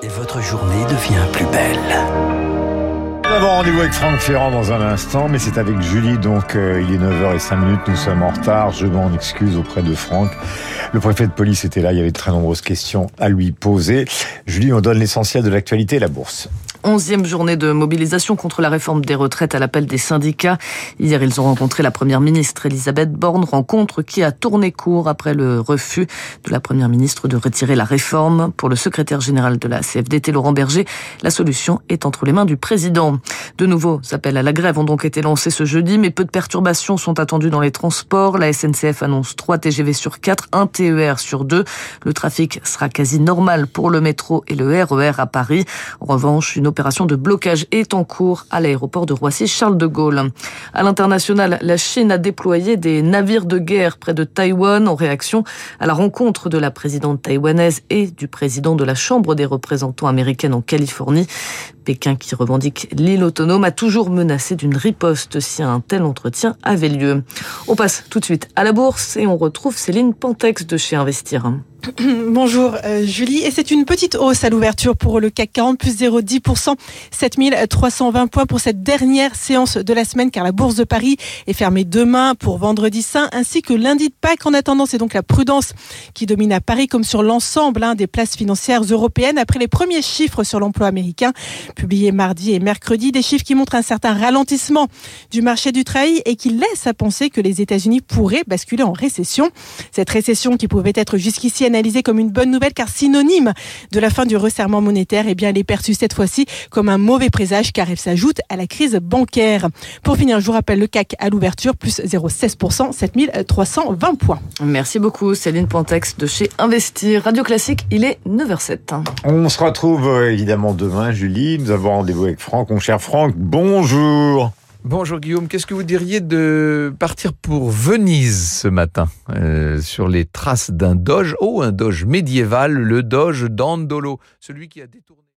Et votre journée devient plus belle. Nous avons rendez-vous avec Franck Ferrand dans un instant, mais c'est avec Julie, donc euh, il est 9h05 nous sommes en retard, je m'en excuse auprès de Franck. Le préfet de police était là, il y avait de très nombreuses questions à lui poser. Julie, on donne l'essentiel de l'actualité, la bourse. Onzième journée de mobilisation contre la réforme des retraites à l'appel des syndicats. Hier, ils ont rencontré la première ministre Elisabeth Borne, rencontre qui a tourné court après le refus de la première ministre de retirer la réforme. Pour le secrétaire général de la CFDT, Laurent Berger, la solution est entre les mains du président. De nouveaux appels à la grève ont donc été lancés ce jeudi, mais peu de perturbations sont attendues dans les transports. La SNCF annonce 3 TGV sur 4, 1 TER sur 2. Le trafic sera quasi normal pour le métro et le RER à Paris. En revanche, une opération de blocage est en cours à l'aéroport de Roissy-Charles de Gaulle. À l'international, la Chine a déployé des navires de guerre près de Taïwan en réaction à la rencontre de la présidente taïwanaise et du président de la Chambre des représentants américaine en Californie. Pékin, qui revendique l'île autonome, a toujours menacé d'une riposte si un tel entretien avait lieu. On passe tout de suite à la bourse et on retrouve Céline Pantex de chez Investir. Bonjour euh, Julie, et c'est une petite hausse à l'ouverture pour le CAC 40 plus 0,10%, 7320 points pour cette dernière séance de la semaine car la bourse de Paris est fermée demain pour vendredi saint ainsi que lundi de Pâques. En attendant, c'est donc la prudence qui domine à Paris comme sur l'ensemble hein, des places financières européennes après les premiers chiffres sur l'emploi américain publiés mardi et mercredi, des chiffres qui montrent un certain ralentissement du marché du travail et qui laissent à penser que les États-Unis pourraient basculer en récession. Cette récession qui pouvait être jusqu'ici analysée comme une bonne nouvelle car synonyme de la fin du resserrement monétaire, eh bien elle est perçue cette fois-ci comme un mauvais présage car elle s'ajoute à la crise bancaire. Pour finir, je vous rappelle le CAC à l'ouverture plus 0,16%, 7320 points. Merci beaucoup Céline Pantex de chez Investir. Radio Classique, il est 9h07. On se retrouve euh, évidemment demain, Julie. Nous avons rendez-vous avec Franck. Mon cher Franck, bonjour. Bonjour Guillaume, qu'est-ce que vous diriez de partir pour Venise ce matin euh, sur les traces d'un doge, oh un doge médiéval, le doge d'Andolo, celui qui a détourné